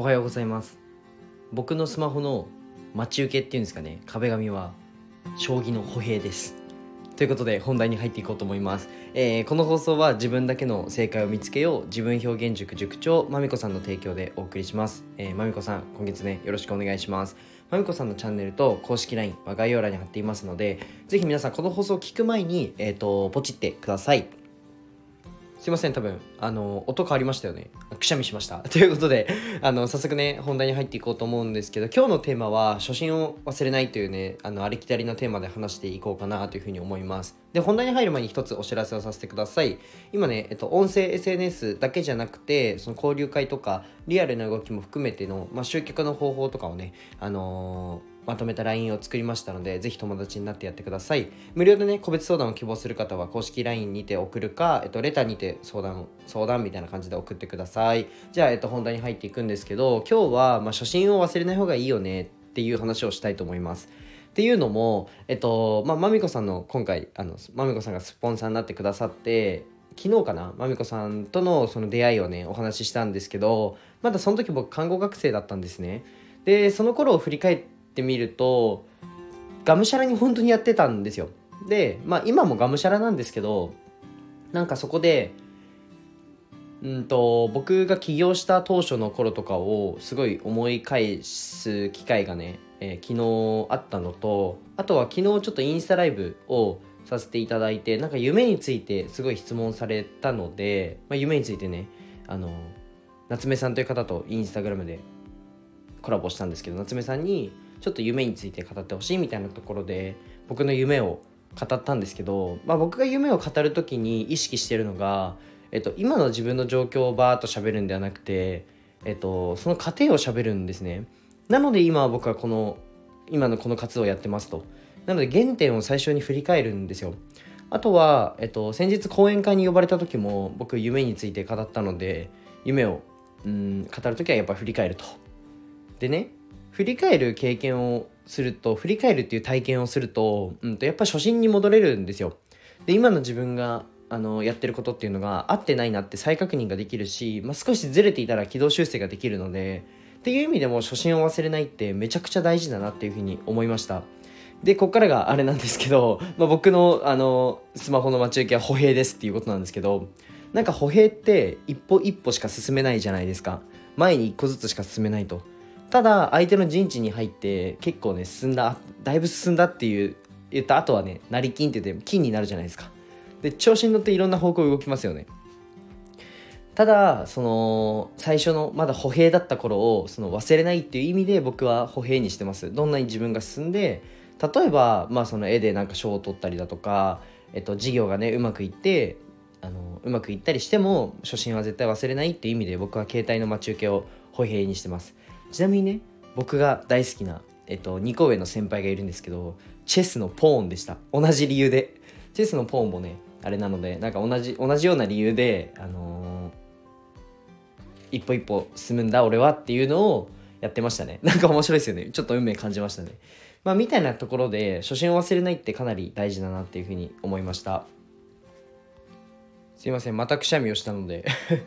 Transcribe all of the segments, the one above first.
おはようございます。僕のスマホの待ち受けっていうんですかね。壁紙は将棋の歩兵です。ということで本題に入っていこうと思います、えー、この放送は自分だけの正解を見つけよう自分表現塾塾長まみこさんの提供でお送りします。えー、まみこさん今月ねよろしくお願いします。まみこさんのチャンネルと公式 LINE は概要欄に貼っていますのでぜひ皆さんこの放送を聞く前に、えーとポチってください。すいません多分あの音変わりましたよね。くしゃみしました。ということであの早速ね本題に入っていこうと思うんですけど今日のテーマは初心を忘れないというねあのありきたりのテーマで話していこうかなというふうに思います。で本題に入る前に一つお知らせをさせてください。今ね、えっと、音声 SNS だけじゃなくてその交流会とかリアルな動きも含めての、まあ、集客の方法とかをねあのーまとめた LINE を作りましたので、ぜひ友達になってやってください。無料でね、個別相談を希望する方は公式 LINE にて送るか、えっと、レターにて相談、相談みたいな感じで送ってください。じゃあ、えっと、本題に入っていくんですけど、今日は、まあ、初心を忘れない方がいいよねっていう話をしたいと思います。っていうのも、えっと、まあ、まみこさんの今回、あの、まみこさんがスポンサーになってくださって、昨日かなまみこさんとのその出会いをねお話ししたんですけどまだその時僕看護学生だったんですねでその頃を振り返ってってみるとがむしゃらに本当にやってたんですよ。でまあ今もがむしゃらなんですけどなんかそこでうんと僕が起業した当初の頃とかをすごい思い返す機会がね、えー、昨日あったのとあとは昨日ちょっとインスタライブをさせていただいてなんか夢についてすごい質問されたので、まあ、夢についてねあの夏目さんという方とインスタグラムでコラボしたんですけど夏目さんにちょっと夢について語ってほしいみたいなところで僕の夢を語ったんですけど、まあ、僕が夢を語る時に意識してるのが、えっと、今の自分の状況をバーッと喋るんではなくて、えっと、その過程を喋るんですね。なので今は僕はこの今のこの活動をやってますと。なので原点を最初に振り返るんですよ。あとは、えっと、先日講演会に呼ばれた時も僕夢について語ったので夢をうん語る時はやっぱ振り返ると。でね振り返る経験をすると振り返るっていう体験をすると,、うん、とやっぱ初心に戻れるんですよ。で今の自分があのやってることっていうのが合ってないなって再確認ができるし、まあ、少しずれていたら軌道修正ができるのでっていう意味でも初心を忘れないってめちゃくちゃ大事だなっていうふうに思いました。でこっからがあれなんですけど、まあ、僕のあのスマホの待ち受けは歩兵ですっていうことなんですけどなんか歩兵って一歩一歩しか進めないじゃないですか前に一個ずつしか進めないとただ相手の陣地に入って結構ね進んだだいぶ進んだっていう言った後はね成金って言って金になるじゃないですか。で調子に乗っていろんな方向動きますよね。ただその最初のまだ歩兵だった頃をその忘れないっていう意味で僕は歩兵にしてます。どんなに自分が進んで例えばまあその絵でなんか賞を取ったりだとか、えっと、事業がねうまくいってあのうまくいったりしても初心は絶対忘れないっていう意味で僕は携帯の待ち受けを歩兵にしてます。ちなみにね僕が大好きな、えっと、2個上の先輩がいるんですけどチェスのポーンでした。同じ理由で。チェスのポーンもねあれなのでなんか同じ同じような理由で、あのー、一歩一歩進むんだ俺はっていうのをやってましたね。なんか面白いですよね。ちょっと運命感じましたね。まあみたいなところで初心を忘れないってかなり大事だなっていうふうに思いました。すいません。またくしゃみをしたので。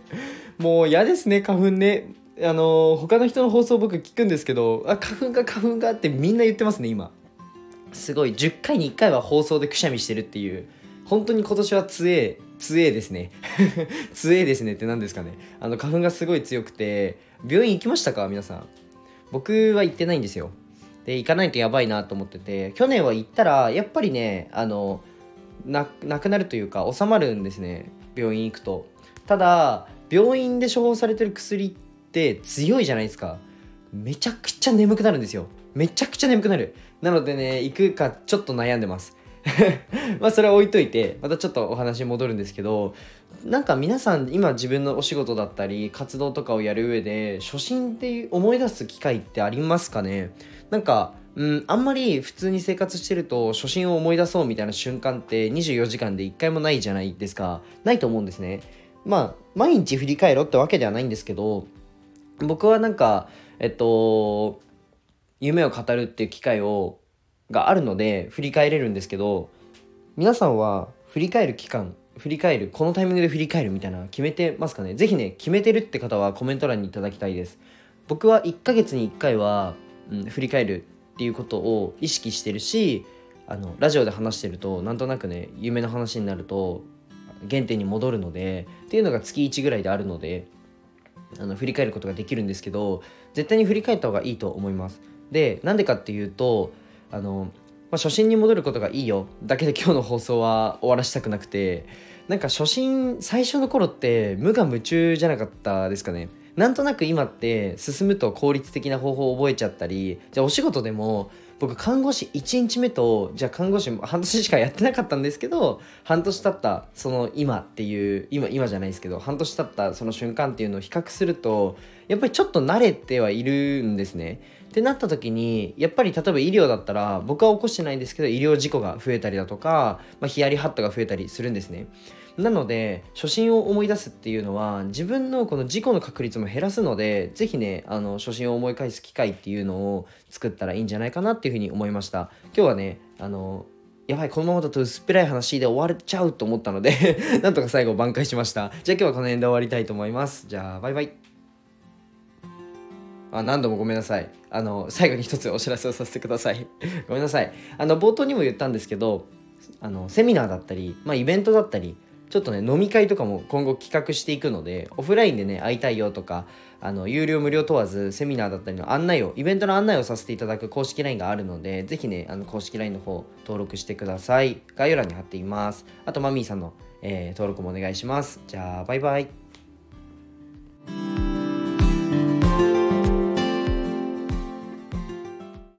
もう嫌ですね花粉ね。あの他の人の放送僕聞くんですけどあ花粉が花粉がってみんな言ってますね今。すごい。10回に1回は放送でくしゃみしてるっていう。本当に今年は強え強えですね。強えですねって何ですかね。あの花粉がすごい強くて病院行きましたか？皆さん。僕は行ってないんですよ。で行かないとやばいなと思ってて。去年は行ったらやっぱりねあのなくなるというか収まるんですね。病院行くと。ただ病院で処方されてる薬ってって強いじゃないですか。めちゃくちゃ眠くなるんですよ。めちゃくちゃ眠くなる。なのでね行くかちょっと悩んでます。まあそれは置いといてまたちょっとお話戻るんですけどなんか皆さん今自分のお仕事だったり活動とかをやる上で初心って思い出す機会ってありますかね？なんかうん、あんまり普通に生活してると初心を思い出そうみたいな瞬間って24時間で1回もないじゃないですか。ないと思うんですね。まあ毎日振り返ろってわけではないんですけど僕はなんかえっと夢を語るっていう機会をがあるので振り返れるんですけど皆さんは振り返る期間振り返るこのタイミングで振り返るみたいな決めてますかね？是非ね決めてるって方はコメント欄にいただきたいです。僕は1ヶ月に1回は、うん、振り返るっていうことを意識してるしあのラジオで話してるとなんとなくね夢の話になると原点に戻るのでっていうのが月1ぐらいであるのであの振り返ることができるんですけど絶対に振り返った方がいいと思います。でなんでかっていうとあの、まあ、初心に戻ることがいいよ。だけで今日の放送は終わらしたくなくて。なんか初心最初の頃って無我夢中じゃなかったですかね。なんとなく今って進むと効率的な方法を覚えちゃったりじゃあお仕事でも僕看護師1日目とじゃあ看護師半年しかやってなかったんですけど半年経ったその今っていう今今じゃないですけど半年経ったその瞬間っていうのを比較するとやっぱりちょっと慣れてはいるんですね。ってなった時にやっぱり例えば医療だったら僕は起こしてないんですけど医療事故が増えたりだとか、まあ、ヒヤリハットが増えたりするんですね。なので初心を思い出すっていうのは自分のこの事故の確率も減らすので是非ねあの初心を思い返す機会っていうのを作ったらいいんじゃないかなっていうふうに思いました。今日はねあのやばいこのままだと薄っぺらい話で終わっちゃうと思ったので なんとか最後挽回しました。じゃあ今日はこの辺で終わりたいと思います。じゃあバイバイ。あ何度もごめんなさい。あの最後に一つお知らせをさせてください。ごめんなさい。あの冒頭にも言ったんですけどあのセミナーだったり、まあ、イベントだったりちょっとね飲み会とかも今後企画していくのでオフラインでね会いたいよとかあの有料無料問わずセミナーだったりの案内をイベントの案内をさせていただく公式 LINE があるのでぜひねあの公式 LINE の方登録してください。概要欄に貼っています。あとマミーさんの、えー、登録もお願いします。じゃあバイバイ。